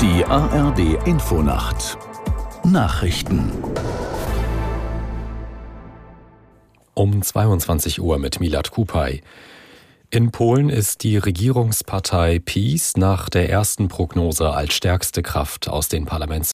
Die ARD Infonacht Nachrichten um 22 Uhr mit Milat Kupay. In Polen ist die Regierungspartei PiS nach der ersten Prognose als stärkste Kraft aus den Parlaments